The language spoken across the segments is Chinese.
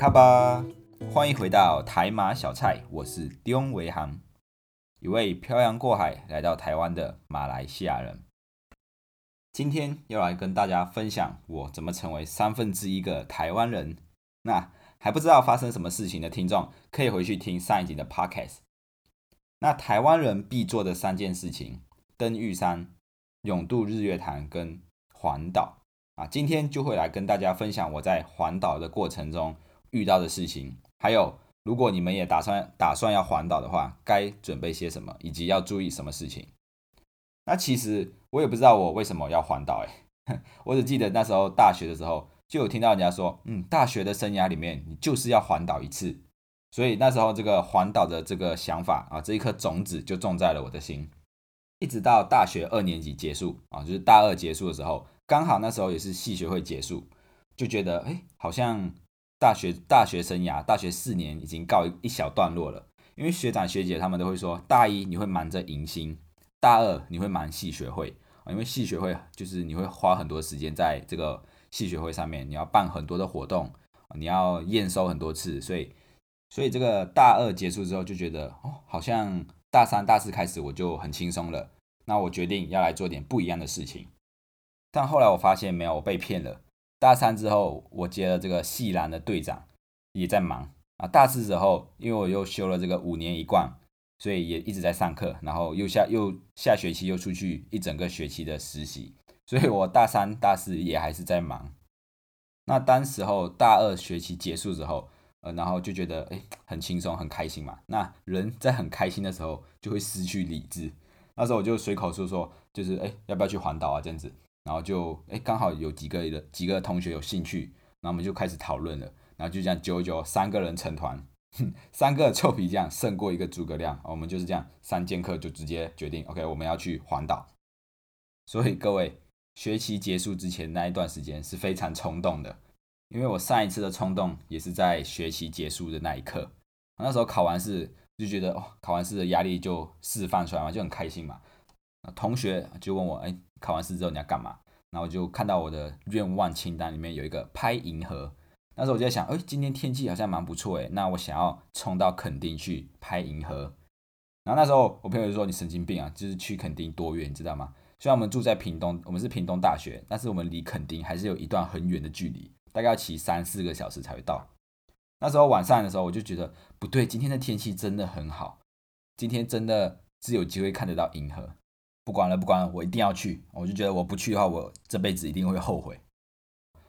卡巴，欢迎回到台马小菜，我是丁维航，一位漂洋过海来到台湾的马来西亚人。今天要来跟大家分享我怎么成为三分之一个台湾人。那还不知道发生什么事情的听众，可以回去听上一集的 podcast。那台湾人必做的三件事情：登玉山、永渡日月潭跟环岛。啊，今天就会来跟大家分享我在环岛的过程中遇到的事情，还有如果你们也打算打算要环岛的话，该准备些什么，以及要注意什么事情。那其实我也不知道我为什么要环岛，哎，我只记得那时候大学的时候就有听到人家说，嗯，大学的生涯里面你就是要环岛一次，所以那时候这个环岛的这个想法啊，这一颗种子就种在了我的心，一直到大学二年级结束啊，就是大二结束的时候。刚好那时候也是系学会结束，就觉得哎，好像大学大学生涯大学四年已经告一小段落了。因为学长学姐他们都会说，大一你会忙着迎新，大二你会忙系学会啊。因为系学会就是你会花很多时间在这个系学会上面，你要办很多的活动，你要验收很多次，所以所以这个大二结束之后就觉得哦，好像大三大四开始我就很轻松了。那我决定要来做点不一样的事情。但后来我发现没有，我被骗了。大三之后，我接了这个系篮的队长，也在忙啊。大四之后，因为我又修了这个五年一贯，所以也一直在上课。然后又下又下学期又出去一整个学期的实习，所以我大三、大四也还是在忙。那当时候大二学期结束之后，呃，然后就觉得哎，很轻松，很开心嘛。那人在很开心的时候，就会失去理智。那时候我就随口说说，就是哎，要不要去环岛啊？这样子。然后就哎，刚好有几个的几个同学有兴趣，然后我们就开始讨论了。然后就这样九九三个人成团，三个臭皮匠胜过一个诸葛亮。我们就是这样三剑客就直接决定，OK，我们要去环岛。所以各位，学期结束之前那一段时间是非常冲动的，因为我上一次的冲动也是在学期结束的那一刻。那时候考完试就觉得哦，考完试的压力就释放出来嘛，就很开心嘛。同学就问我，哎。考完试之后你要干嘛？然后我就看到我的愿望清单里面有一个拍银河。那时候我就在想，哎，今天天气好像蛮不错哎，那我想要冲到垦丁去拍银河。然后那时候我朋友就说：“你神经病啊，就是去垦丁多远，你知道吗？虽然我们住在屏东，我们是屏东大学，但是我们离垦丁还是有一段很远的距离，大概要骑三四个小时才会到。那时候晚上的时候，我就觉得不对，今天的天气真的很好，今天真的是有机会看得到银河。”不管了，不管了，我一定要去。我就觉得我不去的话，我这辈子一定会后悔。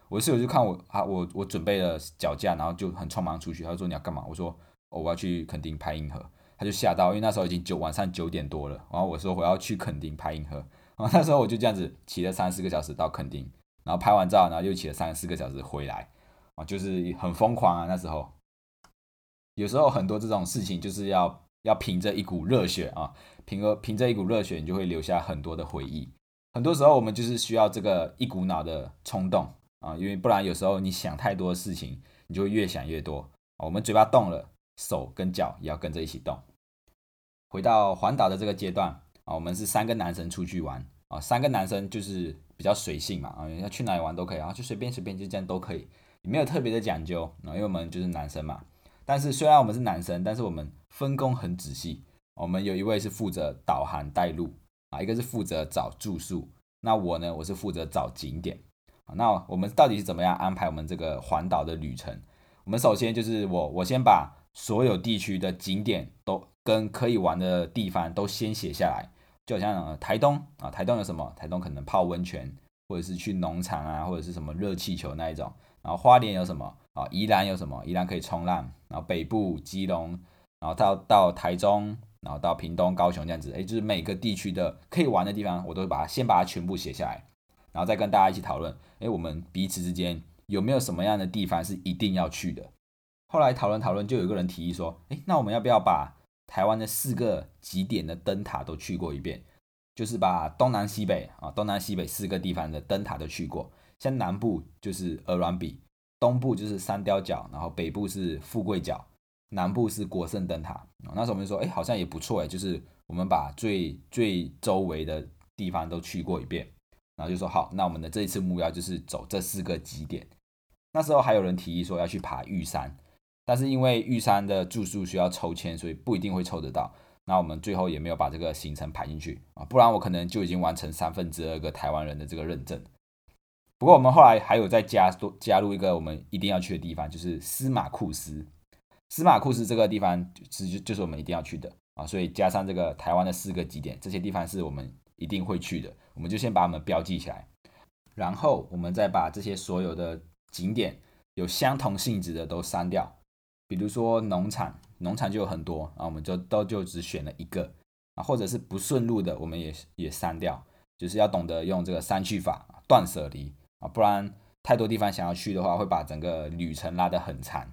我室友就看我啊，我我准备了脚架，然后就很匆忙出去。他说你要干嘛？我说我要去垦丁拍银河。他就吓到，因为那时候已经九晚上九点多了。然后我说我要去垦丁拍银河。然后那时候我就这样子骑了三四个小时到垦丁，然后拍完照，然后又骑了三四个小时回来。啊，就是很疯狂啊！那时候有时候很多这种事情就是要要凭着一股热血啊。凭着凭着一股热血，你就会留下很多的回忆。很多时候，我们就是需要这个一股脑的冲动啊，因为不然有时候你想太多的事情，你就会越想越多。我们嘴巴动了，手跟脚也要跟着一起动。回到环岛的这个阶段啊，我们是三个男生出去玩啊，三个男生就是比较随性嘛啊，要去哪里玩都可以啊，就随便随便就这样都可以，没有特别的讲究啊，因为我们就是男生嘛。但是虽然我们是男生，但是我们分工很仔细。我们有一位是负责导航带路啊，一个是负责找住宿。那我呢，我是负责找景点。那我们到底是怎么样安排我们这个环岛的旅程？我们首先就是我，我先把所有地区的景点都跟可以玩的地方都先写下来。就好像台东啊，台东有什么？台东可能泡温泉，或者是去农场啊，或者是什么热气球那一种。然后花莲有什么啊？宜兰有什么？宜兰可以冲浪。然后北部基隆，然后到到台中。然后到屏东、高雄这样子，哎，就是每个地区的可以玩的地方，我都会把它先把它全部写下来，然后再跟大家一起讨论，哎，我们彼此之间有没有什么样的地方是一定要去的？后来讨论讨论，就有一个人提议说，哎，那我们要不要把台湾的四个极点的灯塔都去过一遍？就是把东南西北啊，东南西北四个地方的灯塔都去过，像南部就是鹅銮鼻，东部就是三雕角，然后北部是富贵角。南部是国圣灯塔，那时候我们就说，哎，好像也不错哎，就是我们把最最周围的地方都去过一遍，然后就说好，那我们的这一次目标就是走这四个极点。那时候还有人提议说要去爬玉山，但是因为玉山的住宿需要抽签，所以不一定会抽得到。那我们最后也没有把这个行程排进去啊，不然我可能就已经完成三分之二个台湾人的这个认证。不过我们后来还有再加多加入一个我们一定要去的地方，就是司马库斯。司马库斯这个地方是就就是我们一定要去的啊，所以加上这个台湾的四个景点，这些地方是我们一定会去的，我们就先把它们标记起来，然后我们再把这些所有的景点有相同性质的都删掉，比如说农场，农场就有很多啊，我们就都就只选了一个啊，或者是不顺路的，我们也也删掉，就是要懂得用这个删去法，断舍离啊，不然太多地方想要去的话，会把整个旅程拉得很长。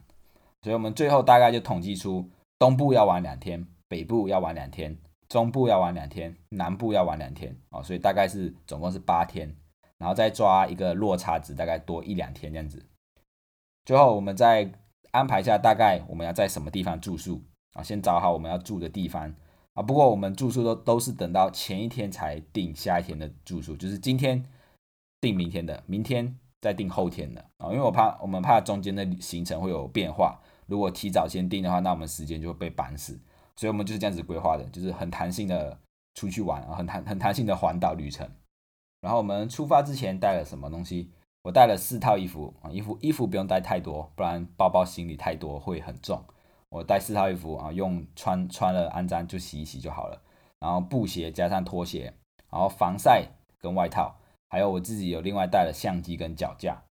所以我们最后大概就统计出，东部要玩两天，北部要玩两天，中部要玩两天，南部要玩两天哦，所以大概是总共是八天，然后再抓一个落差值，大概多一两天这样子。最后我们再安排一下，大概我们要在什么地方住宿啊？先找好我们要住的地方啊。不过我们住宿都都是等到前一天才定下一天的住宿，就是今天定明天的，明天再定后天的啊，因为我怕我们怕中间的行程会有变化。如果提早先定的话，那我们时间就会被绑死，所以我们就是这样子规划的，就是很弹性的出去玩，很弹很弹性的环岛旅程。然后我们出发之前带了什么东西？我带了四套衣服啊，衣服衣服不用带太多，不然包包行李太多会很重。我带四套衣服啊，用穿穿了安脏就洗一洗就好了。然后布鞋加上拖鞋，然后防晒跟外套，还有我自己有另外带了相机跟脚架，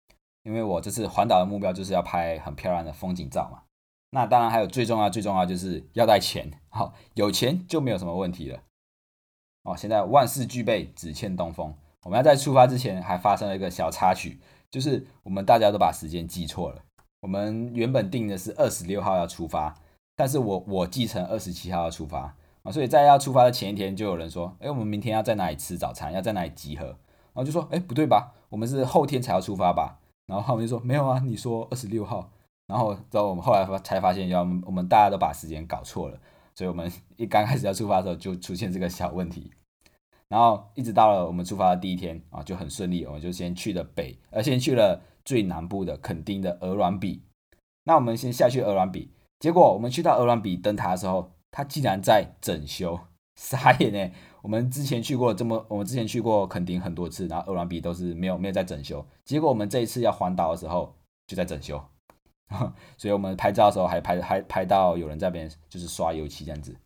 因为我这次环岛的目标就是要拍很漂亮的风景照嘛。那当然还有最重要最重要就是要带钱，好有钱就没有什么问题了。哦，现在万事俱备，只欠东风。我们要在出发之前还发生了一个小插曲，就是我们大家都把时间记错了。我们原本定的是二十六号要出发，但是我我记成二十七号要出发啊，所以在要出发的前一天就有人说，哎，我们明天要在哪里吃早餐？要在哪里集合？然后就说，哎，不对吧？我们是后天才要出发吧？然后他们就说，没有啊，你说二十六号。然后，之后我们后来才发现，要我们大家都把时间搞错了，所以我们一刚开始要出发的时候就出现这个小问题。然后一直到了我们出发的第一天啊，就很顺利，我们就先去了北，呃，先去了最南部的垦丁的鹅銮鼻。那我们先下去鹅銮鼻，结果我们去到鹅銮鼻灯塔的时候，它竟然在整修，傻眼呢！我们之前去过这么，我们之前去过垦丁很多次，然后鹅銮鼻都是没有没有在整修，结果我们这一次要环岛的时候就在整修。所以我们拍照的时候还拍还拍到有人在边就是刷油漆这样子。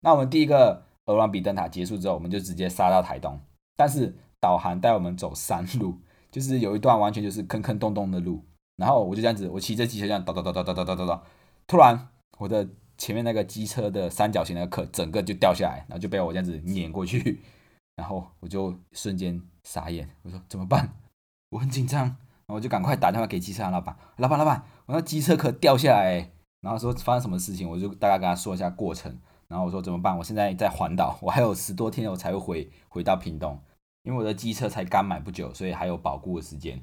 那我们第一个鹅銮比灯塔结束之后，我们就直接杀到台东。但是导航带我们走山路，就是有一段完全就是坑坑洞洞的路。然后我就这样子，我骑着机车这样叨叨叨叨叨叨叨叨，突然我的前面那个机车的三角形的壳整个就掉下来，然后就被我这样子碾过去。然后我就瞬间傻眼，我说怎么办？我很紧张。我就赶快打电话给机车行老板，老板老板，我那机车壳掉下来，然后说发生什么事情，我就大概跟他说一下过程，然后我说怎么办？我现在在环岛，我还有十多天我才会回回到屏东，因为我的机车才刚买不久，所以还有保固的时间。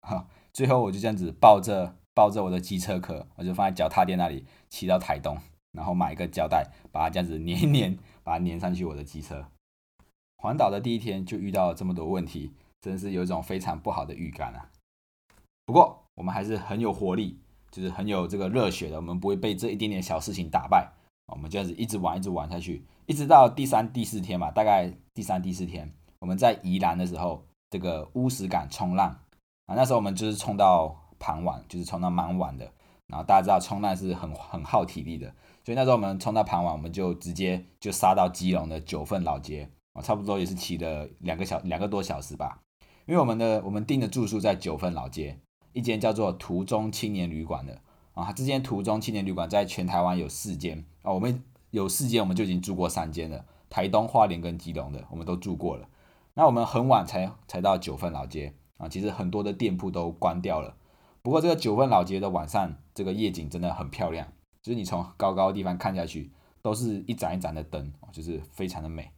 哈，最后我就这样子抱着抱着我的机车壳，我就放在脚踏垫那里，骑到台东，然后买一个胶带，把它这样子粘一粘，把它粘上去我的机车。环岛的第一天就遇到了这么多问题，真是有一种非常不好的预感啊。不过我们还是很有活力，就是很有这个热血的。我们不会被这一点点小事情打败，我们这样子一直玩，一直玩下去，一直到第三、第四天嘛，大概第三、第四天，我们在宜兰的时候，这个乌石港冲浪啊，那时候我们就是冲到傍晚，就是冲到蛮晚的。然后大家知道冲浪是很很耗体力的，所以那时候我们冲到傍晚，我们就直接就杀到基隆的九份老街啊，差不多也是骑了两个小两个多小时吧，因为我们的我们订的住宿在九份老街。一间叫做途中青年旅馆的啊，这间途中青年旅馆在全台湾有四间啊，我们有四间，我们就已经住过三间了。台东、花莲跟基隆的，我们都住过了。那我们很晚才才到九份老街啊，其实很多的店铺都关掉了。不过这个九份老街的晚上，这个夜景真的很漂亮，就是你从高高的地方看下去，都是一盏一盏的灯，就是非常的美。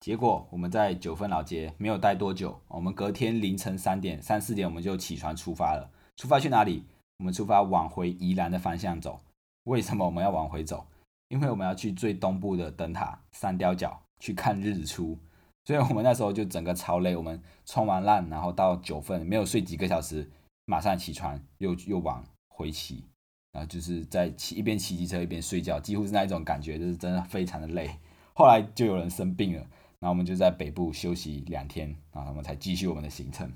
结果我们在九份老街没有待多久，我们隔天凌晨三点、三四点我们就起床出发了。出发去哪里？我们出发往回宜兰的方向走。为什么我们要往回走？因为我们要去最东部的灯塔三雕角去看日出。所以我们那时候就整个超累。我们冲完浪，然后到九份没有睡几个小时，马上起床，又又往回骑，然后就是在骑一边骑机车一边睡觉，几乎是那一种感觉，就是真的非常的累。后来就有人生病了，然后我们就在北部休息两天，啊我们才继续我们的行程。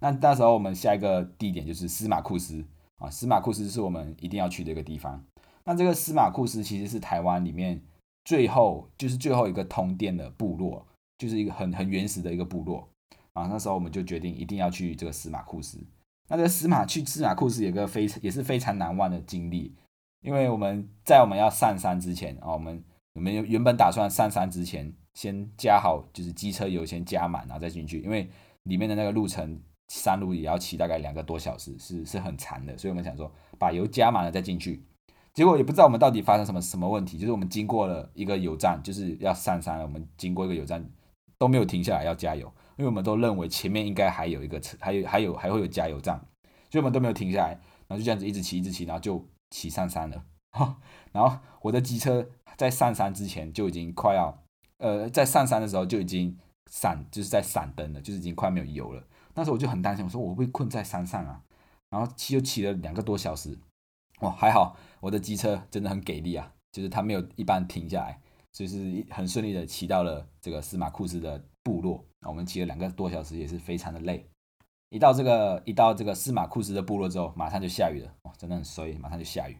那那时候我们下一个地点就是司马库斯啊，司马库斯是我们一定要去的一个地方。那这个司马库斯其实是台湾里面最后就是最后一个通电的部落，就是一个很很原始的一个部落啊。那时候我们就决定一定要去这个司马库斯。那这个司马去司马库斯有个非也是非常难忘的经历，因为我们在我们要上山之前啊，我们我们原本打算上山之前先加好，就是机车油先加满，然后再进去，因为里面的那个路程山路也要骑大概两个多小时，是是很长的，所以我们想说把油加满了再进去。结果也不知道我们到底发生什么什么问题，就是我们经过了一个油站，就是要上山了，我们经过一个油站都没有停下来要加油。因为我们都认为前面应该还有一个车，还有还有还会有加油站，所以我们都没有停下来，然后就这样子一直骑一直骑，然后就骑上山了。然后我的机车在上山之前就已经快要，呃，在上山的时候就已经闪，就是在闪灯了，就是已经快没有油了。那时候我就很担心，我说我会困在山上啊。然后骑又骑了两个多小时，哇，还好我的机车真的很给力啊，就是它没有一般停下来，所以是很顺利的骑到了这个司马库斯的部落。我们骑了两个多小时，也是非常的累。一到这个一到这个司马库斯的部落之后，马上就下雨了，哇，真的很衰，马上就下雨。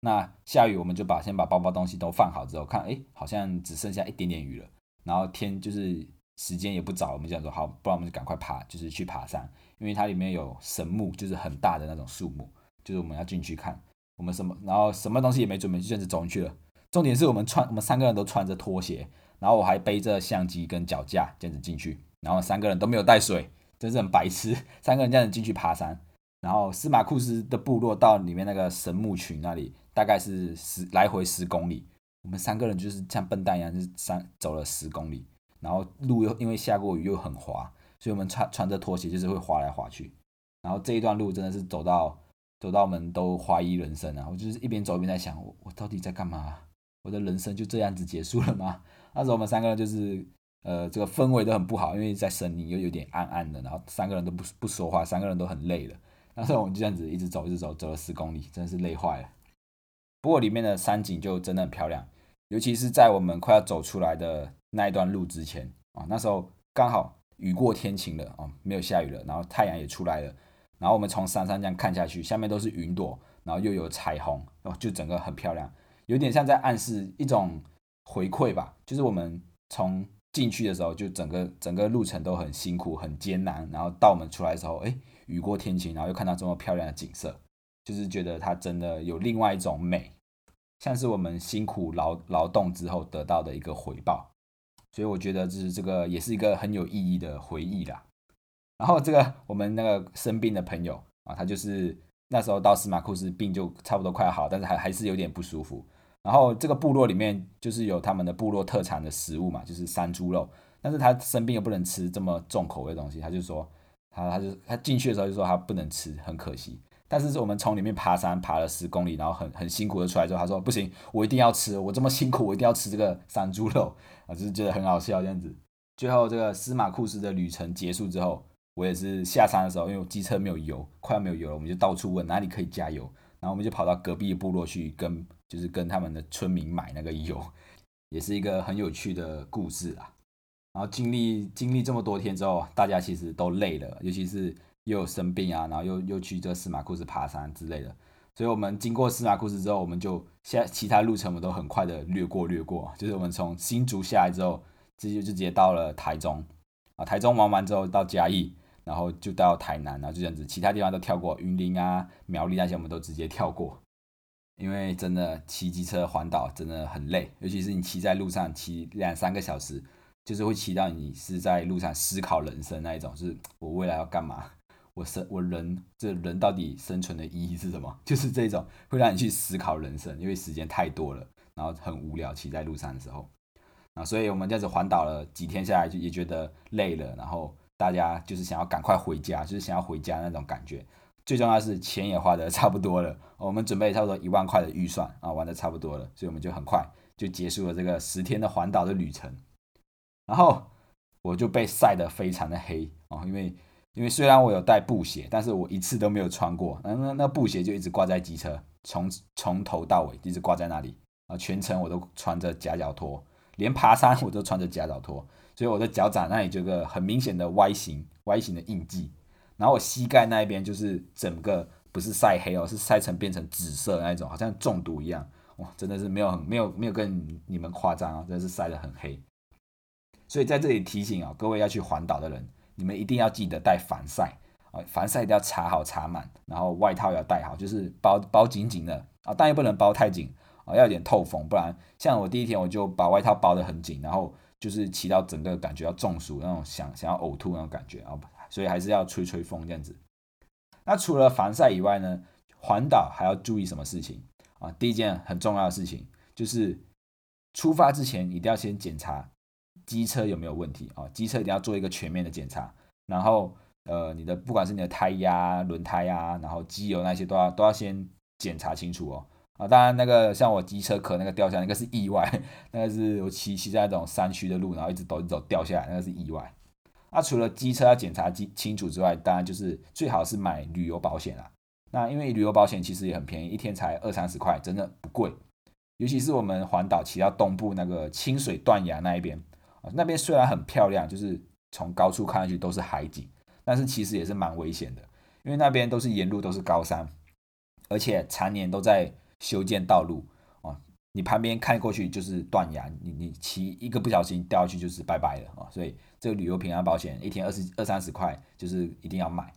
那下雨，我们就把先把包包东西都放好之后，看，哎，好像只剩下一点点雨了。然后天就是时间也不早，我们想说，好，不然我们就赶快爬，就是去爬山，因为它里面有神木，就是很大的那种树木，就是我们要进去看。我们什么，然后什么东西也没准备，就这样子走进去了。重点是我们穿，我们三个人都穿着拖鞋。然后我还背着相机跟脚架这样子进去，然后三个人都没有带水，真是很白痴。三个人这样子进去爬山，然后司马库斯的部落到里面那个神木群那里，大概是十来回十公里。我们三个人就是像笨蛋一样，就是三走了十公里，然后路又因为下过雨又很滑，所以我们穿穿着拖鞋就是会滑来滑去。然后这一段路真的是走到走到我们都怀疑人生啊！我就是一边走一边在想，我我到底在干嘛？我的人生就这样子结束了吗？那时候我们三个人就是，呃，这个氛围都很不好，因为在森林又有点暗暗的，然后三个人都不不说话，三个人都很累了。那时候我们就这样子一直走，一直走，走了十公里，真的是累坏了。不过里面的山景就真的很漂亮，尤其是在我们快要走出来的那一段路之前啊，那时候刚好雨过天晴了啊，没有下雨了，然后太阳也出来了，然后我们从山上这样看下去，下面都是云朵，然后又有彩虹，哦，就整个很漂亮，有点像在暗示一种。回馈吧，就是我们从进去的时候，就整个整个路程都很辛苦、很艰难，然后到我们出来的时候，哎，雨过天晴，然后又看到这么漂亮的景色，就是觉得它真的有另外一种美，像是我们辛苦劳劳动之后得到的一个回报，所以我觉得就是这个也是一个很有意义的回忆啦。然后这个我们那个生病的朋友啊，他就是那时候到司马库斯病就差不多快好，但是还还是有点不舒服。然后这个部落里面就是有他们的部落特产的食物嘛，就是山猪肉。但是他生病又不能吃这么重口味的东西，他就说他他就他进去的时候就说他不能吃，很可惜。但是我们从里面爬山爬了十公里，然后很很辛苦的出来之后，他说不行，我一定要吃，我这么辛苦，我一定要吃这个山猪肉啊，就是觉得很好笑这样子。最后这个司马库斯的旅程结束之后，我也是下山的时候，因为机车没有油，快要没有油了，我们就到处问哪里可以加油，然后我们就跑到隔壁部落去跟。就是跟他们的村民买那个油，也是一个很有趣的故事啊。然后经历经历这么多天之后，大家其实都累了，尤其是又有生病啊，然后又又去这司马库斯爬山之类的。所以我们经过司马库斯之后，我们就现其他路程我们都很快的略过略过。就是我们从新竹下来之后，直接就直接到了台中啊。台中玩完之后到嘉义，然后就到台南，然后就这样子，其他地方都跳过，云林啊、苗栗那些我们都直接跳过。因为真的骑机车环岛真的很累，尤其是你骑在路上骑两三个小时，就是会骑到你是在路上思考人生那一种，是我未来要干嘛，我生我人这人到底生存的意义是什么？就是这种会让你去思考人生，因为时间太多了，然后很无聊，骑在路上的时候啊，所以我们这样子环岛了几天下来，就也觉得累了，然后大家就是想要赶快回家，就是想要回家那种感觉。最重要是钱也花的差不多了，我们准备差不多一万块的预算啊，玩的差不多了，所以我们就很快就结束了这个十天的环岛的旅程。然后我就被晒得非常的黑啊，因为因为虽然我有带布鞋，但是我一次都没有穿过。那那那布鞋就一直挂在机车，从从头到尾一直挂在那里啊，全程我都穿着夹脚拖，连爬山我都穿着夹脚拖，所以我的脚掌那里就个很明显的 Y 型 Y 型的印记。然后我膝盖那一边就是整个不是晒黑哦，是晒成变成紫色那一种，好像中毒一样。哇，真的是没有很没有没有跟你们夸张啊，真的是晒得很黑。所以在这里提醒啊，各位要去环岛的人。你们一定要记得带防晒啊，防晒一定要擦好擦满，然后外套要带好，就是包包紧紧的啊，但又不能包太紧啊，要有点透风，不然像我第一天我就把外套包得很紧，然后就是骑到整个感觉要中暑那种想想要呕吐那种感觉啊，所以还是要吹吹风这样子。那除了防晒以外呢，环岛还要注意什么事情啊？第一件很重要的事情就是出发之前一定要先检查。机车有没有问题啊？机车一定要做一个全面的检查，然后呃，你的不管是你的胎压、轮胎啊，然后机油那些都要都要先检查清楚哦。啊，当然那个像我机车壳那个掉下来，那个是意外，那个是我骑骑在那种山区的路，然后一直走一抖掉下来，那个是意外。那除了机车要检查清清楚之外，当然就是最好是买旅游保险啦。那因为旅游保险其实也很便宜，一天才二三十块，真的不贵。尤其是我们环岛骑到东部那个清水断崖那一边。啊那边虽然很漂亮，就是从高处看上去都是海景，但是其实也是蛮危险的，因为那边都是沿路都是高山，而且常年都在修建道路啊。你旁边看过去就是断崖，你你骑一个不小心掉下去就是拜拜了啊。所以这个旅游平安保险一天二十二三十块，就是一定要买。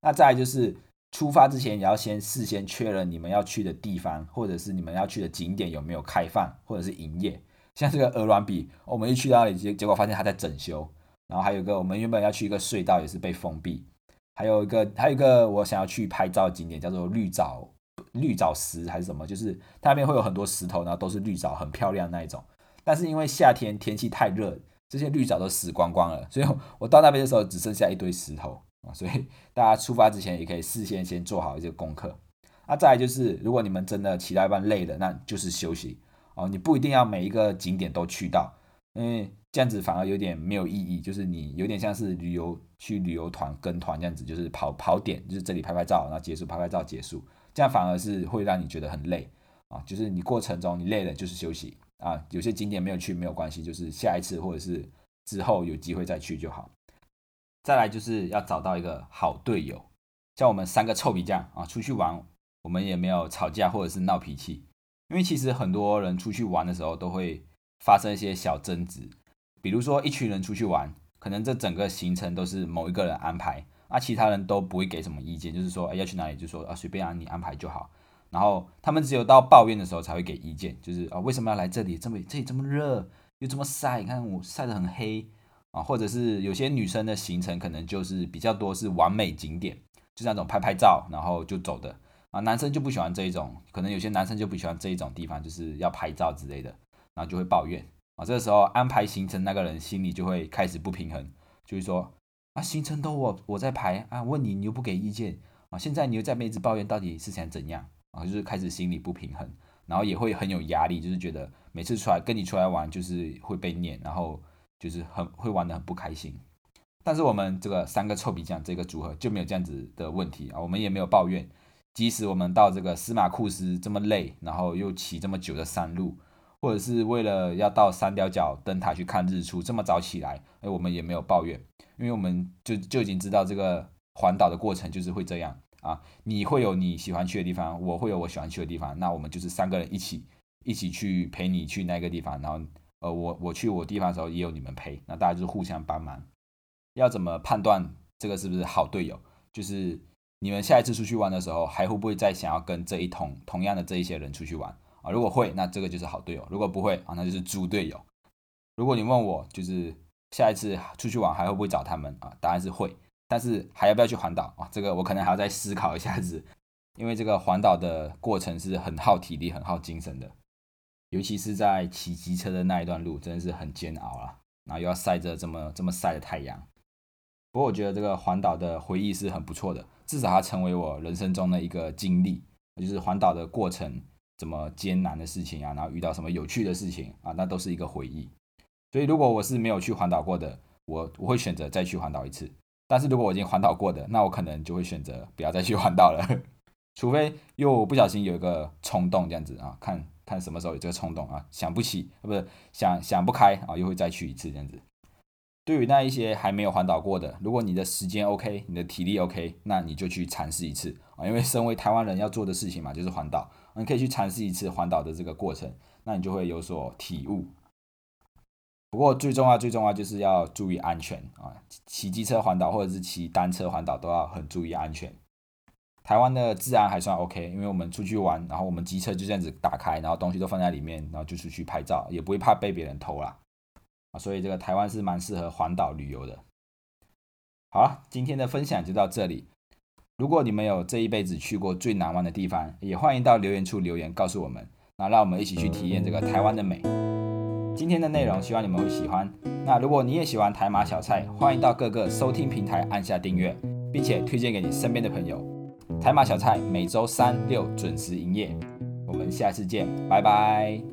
那再就是出发之前也要先事先确认你们要去的地方，或者是你们要去的景点有没有开放或者是营业。像这个鹅卵比，我们一去到那里结结果发现它在整修，然后还有一个我们原本要去一个隧道也是被封闭，还有一个还有一个我想要去拍照景点叫做绿藻绿藻石还是什么，就是它那边会有很多石头，然后都是绿藻，很漂亮那一种。但是因为夏天天气太热，这些绿藻都死光光了，所以我到那边的时候只剩下一堆石头啊。所以大家出发之前也可以事先先做好一些功课。那再来就是，如果你们真的骑到一半累了，那就是休息。哦，你不一定要每一个景点都去到，因为这样子反而有点没有意义。就是你有点像是旅游去旅游团跟团这样子，就是跑跑点，就是这里拍拍照，然后结束拍拍照结束，这样反而是会让你觉得很累啊。就是你过程中你累了就是休息啊。有些景点没有去没有关系，就是下一次或者是之后有机会再去就好。再来就是要找到一个好队友，像我们三个臭皮匠啊，出去玩我们也没有吵架或者是闹脾气。因为其实很多人出去玩的时候都会发生一些小争执，比如说一群人出去玩，可能这整个行程都是某一个人安排，啊，其他人都不会给什么意见，就是说，哎，要去哪里就说啊，随便啊，你安排就好。然后他们只有到抱怨的时候才会给意见，就是啊，为什么要来这里？这么这里这么热，又这么晒，你看我晒得很黑啊。或者是有些女生的行程可能就是比较多是完美景点，就是那种拍拍照然后就走的。啊，男生就不喜欢这一种，可能有些男生就不喜欢这一种地方，就是要拍照之类的，然后就会抱怨啊。这个时候安排行程那个人心里就会开始不平衡，就是说啊，行程都我我在排啊，问你你又不给意见啊，现在你又在妹子抱怨，到底是想怎样啊？就是开始心里不平衡，然后也会很有压力，就是觉得每次出来跟你出来玩就是会被念，然后就是很会玩的很不开心。但是我们这个三个臭皮匠这个组合就没有这样子的问题啊，我们也没有抱怨。即使我们到这个司马库斯这么累，然后又骑这么久的山路，或者是为了要到三貂角灯塔去看日出这么早起来，哎，我们也没有抱怨，因为我们就就已经知道这个环岛的过程就是会这样啊，你会有你喜欢去的地方，我会有我喜欢去的地方，那我们就是三个人一起一起去陪你去那个地方，然后呃我我去我地方的时候也有你们陪，那大家就是互相帮忙。要怎么判断这个是不是好队友？就是。你们下一次出去玩的时候，还会不会再想要跟这一同同样的这一些人出去玩啊？如果会，那这个就是好队友；如果不会啊，那就是猪队友。如果你问我，就是下一次出去玩还会不会找他们啊？答案是会，但是还要不要去环岛啊？这个我可能还要再思考一下子，因为这个环岛的过程是很耗体力、很耗精神的，尤其是在骑机车的那一段路，真的是很煎熬啊！然后又要晒着这么这么晒的太阳。不过我觉得这个环岛的回忆是很不错的。至少它成为我人生中的一个经历，就是环岛的过程怎么艰难的事情啊，然后遇到什么有趣的事情啊，那都是一个回忆。所以如果我是没有去环岛过的，我我会选择再去环岛一次。但是如果我已经环岛过的，那我可能就会选择不要再去环岛了，除非又不小心有一个冲动这样子啊，看看什么时候有这个冲动啊，想不起，不是想想不开啊，又会再去一次这样子。对于那一些还没有环岛过的，如果你的时间 OK，你的体力 OK，那你就去尝试一次啊，因为身为台湾人要做的事情嘛，就是环岛，你可以去尝试一次环岛的这个过程，那你就会有所体悟。不过最重要、最重要就是要注意安全啊！骑机车环岛或者是骑单车环岛都要很注意安全。台湾的治安还算 OK，因为我们出去玩，然后我们机车就这样子打开，然后东西都放在里面，然后就出去拍照，也不会怕被别人偷啦。啊，所以这个台湾是蛮适合环岛旅游的。好了，今天的分享就到这里。如果你们有这一辈子去过最难忘的地方，也欢迎到留言处留言告诉我们，那让我们一起去体验这个台湾的美。今天的内容希望你们会喜欢。那如果你也喜欢台马小菜，欢迎到各个收听平台按下订阅，并且推荐给你身边的朋友。台马小菜每周三六准时营业，我们下次见，拜拜。